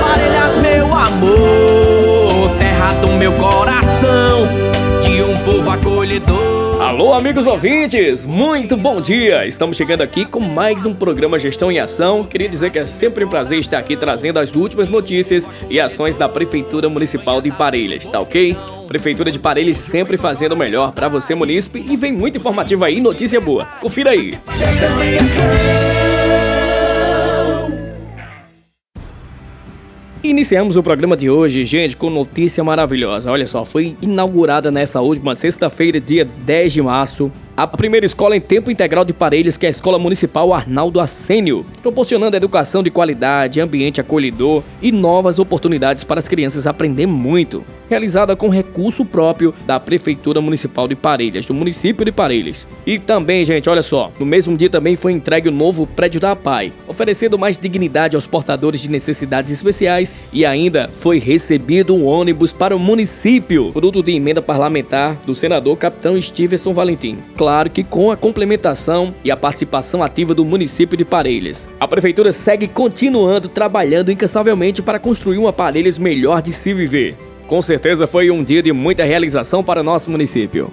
Parelhas, meu amor, terra do meu coração, de um povo acolhedor. Alô, amigos ouvintes, muito bom dia! Estamos chegando aqui com mais um programa Gestão em Ação. Queria dizer que é sempre um prazer estar aqui trazendo as últimas notícias e ações da Prefeitura Municipal de Parelhas, tá ok? Prefeitura de Parelhas sempre fazendo o melhor para você, munícipe, e vem muito informativo aí, notícia boa. Confira aí. Gestão em Ação. Iniciamos o programa de hoje, gente, com notícia maravilhosa. Olha só, foi inaugurada nessa última sexta-feira, dia 10 de março, a primeira escola em tempo integral de Parelhas, que é a Escola Municipal Arnaldo Assênio, proporcionando educação de qualidade, ambiente acolhedor e novas oportunidades para as crianças aprender muito. Realizada com recurso próprio da Prefeitura Municipal de Parelhas, do município de Parelhas. E também, gente, olha só, no mesmo dia também foi entregue o novo prédio da APAI, oferecendo mais dignidade aos portadores de necessidades especiais e ainda foi recebido um ônibus para o município, fruto de emenda parlamentar do senador capitão Stevenson Valentim claro que com a complementação e a participação ativa do município de Parelhas. A prefeitura segue continuando trabalhando incansavelmente para construir uma Parelhas melhor de se viver. Com certeza foi um dia de muita realização para nosso município.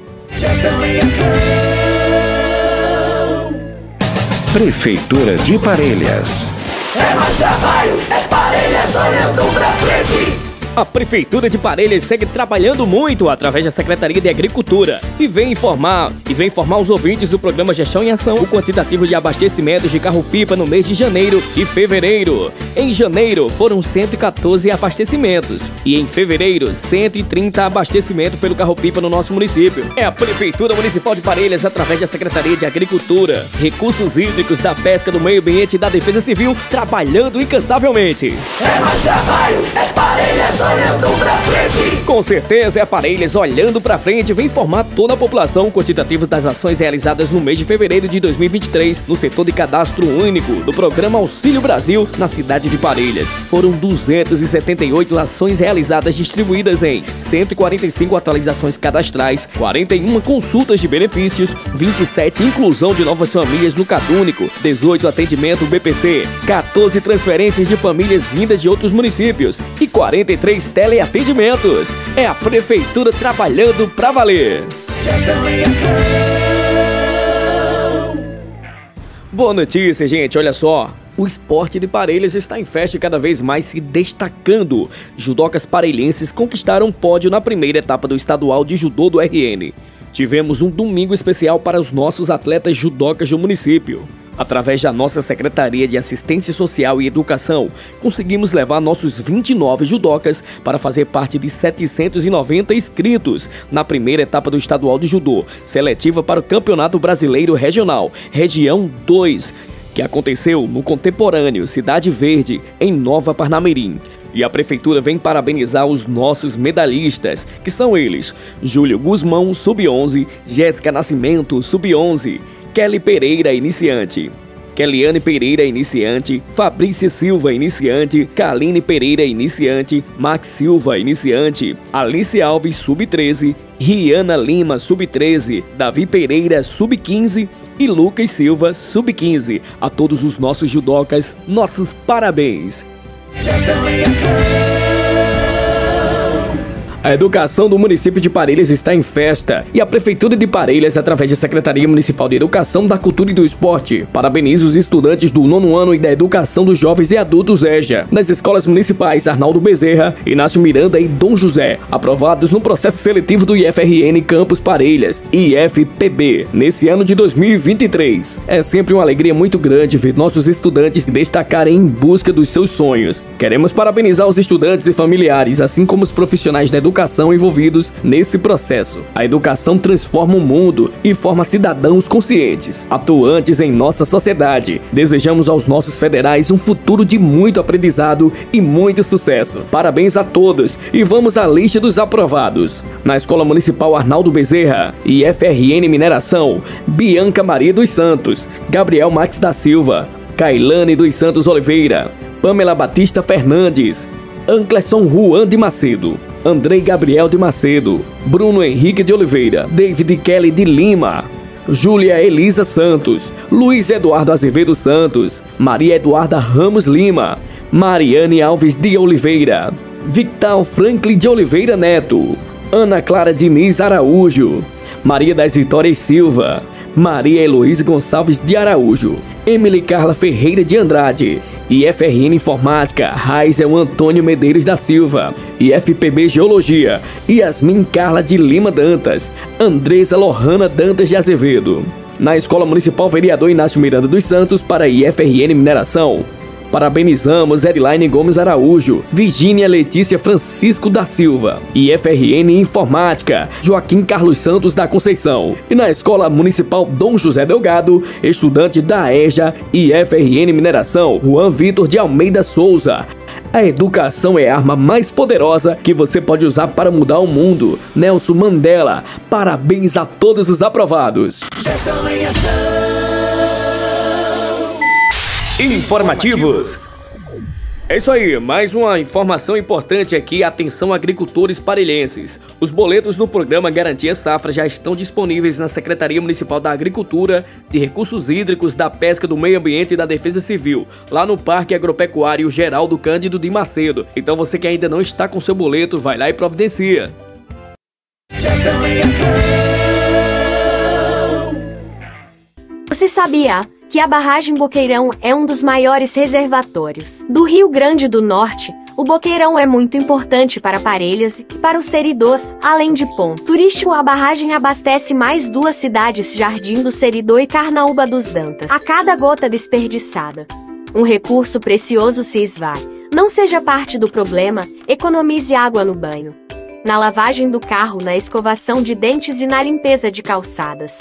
Prefeitura de Parelhas. É mais trabalho, é Parelhas olhando pra frente. A Prefeitura de Parelhas segue trabalhando muito através da Secretaria de Agricultura e vem informar e vem informar os ouvintes do programa Gestão em Ação o quantitativo de abastecimentos de carro-pipa no mês de janeiro e fevereiro. Em janeiro foram 114 abastecimentos e em fevereiro 130 abastecimentos pelo carro-pipa no nosso município. É a Prefeitura Municipal de Parelhas através da Secretaria de Agricultura, Recursos Hídricos, da Pesca, do Meio Ambiente e da Defesa Civil trabalhando incansavelmente. É mais trabalho, é Parelhas olhando pra frente. Com certeza é Parelhas olhando pra frente vem informar toda a população quantitativo das ações realizadas no mês de fevereiro de 2023 no setor de cadastro único do programa Auxílio Brasil na cidade de Parelhas. Foram 278 ações realizadas distribuídas em 145 atualizações cadastrais, 41 consultas de benefícios, 27 inclusão de novas famílias no Cadúnico, 18 atendimento BPC, 14 transferências de famílias vindas de outros municípios e 43 três teleatendimentos. É a Prefeitura trabalhando pra valer. Boa notícia, gente. Olha só. O esporte de Parelhas está em festa e cada vez mais se destacando. Judocas parelhenses conquistaram pódio na primeira etapa do estadual de judô do RN. Tivemos um domingo especial para os nossos atletas judocas do município. Através da nossa Secretaria de Assistência Social e Educação, conseguimos levar nossos 29 judocas para fazer parte de 790 inscritos na primeira etapa do estadual de judô, seletiva para o Campeonato Brasileiro Regional, Região 2, que aconteceu no contemporâneo Cidade Verde, em Nova Parnamirim. E a prefeitura vem parabenizar os nossos medalhistas, que são eles: Júlio Guzmão, sub-11, Jéssica Nascimento, sub-11, Kelly Pereira, iniciante. Keliane Pereira, iniciante, Fabrícia Silva, iniciante, Kaline Pereira, iniciante, Max Silva, iniciante, Alice Alves, sub-13, Riana Lima, sub-13, Davi Pereira, sub-15 e Lucas Silva, sub-15. A todos os nossos judocas, nossos parabéns! A educação do município de Parelhas está em festa e a Prefeitura de Parelhas, através da Secretaria Municipal de Educação, da Cultura e do Esporte, parabeniza os estudantes do nono ano e da Educação dos Jovens e Adultos EJA, nas escolas municipais Arnaldo Bezerra, Inácio Miranda e Dom José, aprovados no processo seletivo do IFRN Campus Parelhas, IFPB, nesse ano de 2023. É sempre uma alegria muito grande ver nossos estudantes se destacarem em busca dos seus sonhos. Queremos parabenizar os estudantes e familiares, assim como os profissionais da educação educação envolvidos nesse processo. A educação transforma o mundo e forma cidadãos conscientes, atuantes em nossa sociedade. Desejamos aos nossos federais um futuro de muito aprendizado e muito sucesso. Parabéns a todos e vamos à lista dos aprovados. Na Escola Municipal Arnaldo Bezerra e FRN Mineração, Bianca Maria dos Santos, Gabriel Max da Silva, Kailane dos Santos Oliveira, Pamela Batista Fernandes, Anclerson Juan de Macedo, Andrei Gabriel de Macedo, Bruno Henrique de Oliveira, David Kelly de Lima, Júlia Elisa Santos, Luiz Eduardo Azevedo Santos, Maria Eduarda Ramos Lima, Mariane Alves de Oliveira, Victal Franklin de Oliveira Neto, Ana Clara Diniz Araújo, Maria das Vitórias Silva, Maria Heloísa Gonçalves de Araújo, Emily Carla Ferreira de Andrade, IFRN Informática, Raizel Antônio Medeiros da Silva, IFPB Geologia, Yasmin Carla de Lima Dantas, Andresa Lohana Dantas de Azevedo. Na Escola Municipal Vereador Inácio Miranda dos Santos para IFRN Mineração, Parabenizamos Edilaine Gomes Araújo, Virgínia Letícia Francisco da Silva, IFRN Informática, Joaquim Carlos Santos da Conceição. E na Escola Municipal Dom José Delgado, estudante da EJA e IFRN Mineração, Juan Vitor de Almeida Souza. A educação é a arma mais poderosa que você pode usar para mudar o mundo. Nelson Mandela, parabéns a todos os aprovados. Informativos. É isso aí, mais uma informação importante aqui, atenção agricultores parelhenses. Os boletos do programa Garantia Safra já estão disponíveis na Secretaria Municipal da Agricultura, de Recursos Hídricos, da Pesca, do Meio Ambiente e da Defesa Civil, lá no Parque Agropecuário Geraldo Cândido de Macedo. Então você que ainda não está com seu boleto, vai lá e providencia. Você sabia que a barragem Boqueirão é um dos maiores reservatórios do Rio Grande do Norte. O Boqueirão é muito importante para Parelhas e para o Seridor, além de ponto turístico. A barragem abastece mais duas cidades, Jardim do Seridor e Carnaúba dos Dantas, a cada gota desperdiçada. Um recurso precioso se esvai. Não seja parte do problema, economize água no banho, na lavagem do carro, na escovação de dentes e na limpeza de calçadas.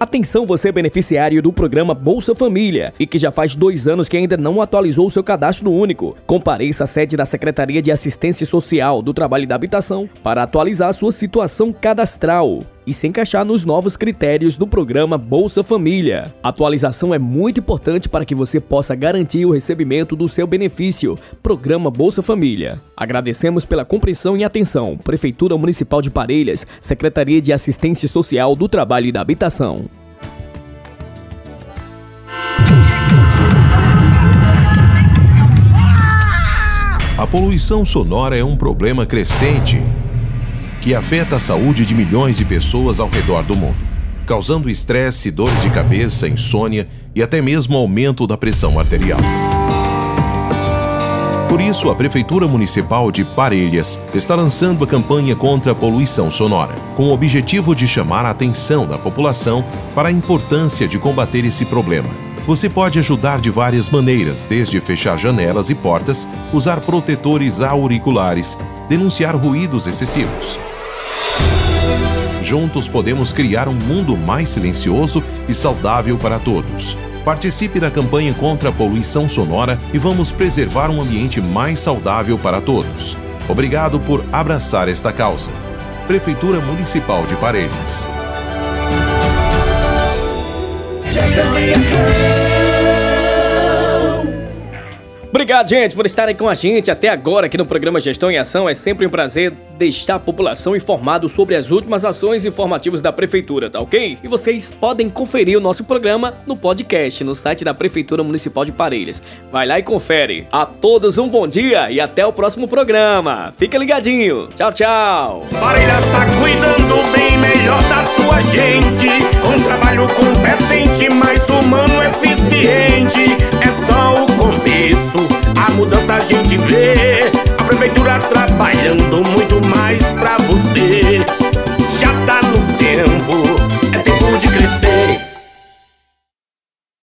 Atenção você beneficiário do programa Bolsa Família e que já faz dois anos que ainda não atualizou o seu cadastro único. Compareça à sede da Secretaria de Assistência Social do Trabalho e da Habitação para atualizar sua situação cadastral e se encaixar nos novos critérios do programa Bolsa Família. A atualização é muito importante para que você possa garantir o recebimento do seu benefício. Programa Bolsa Família. Agradecemos pela compreensão e atenção. Prefeitura Municipal de Parelhas, Secretaria de Assistência Social do Trabalho e da Habitação. A poluição sonora é um problema crescente que afeta a saúde de milhões de pessoas ao redor do mundo, causando estresse, dores de cabeça, insônia e até mesmo aumento da pressão arterial. Por isso, a Prefeitura Municipal de Parelhas está lançando a campanha contra a poluição sonora, com o objetivo de chamar a atenção da população para a importância de combater esse problema. Você pode ajudar de várias maneiras, desde fechar janelas e portas, usar protetores auriculares, denunciar ruídos excessivos. Juntos podemos criar um mundo mais silencioso e saudável para todos. Participe da campanha contra a poluição sonora e vamos preservar um ambiente mais saudável para todos. Obrigado por abraçar esta causa. Prefeitura Municipal de Parelhas. Obrigado, gente, por estarem com a gente até agora aqui no programa Gestão em Ação. É sempre um prazer deixar a população informado sobre as últimas ações informativas da Prefeitura, tá ok? E vocês podem conferir o nosso programa no podcast, no site da Prefeitura Municipal de Parelhas. Vai lá e confere. A todos um bom dia e até o próximo programa. Fica ligadinho. Tchau, tchau. Parelhas está cuidando bem melhor da sua gente. Muito mais.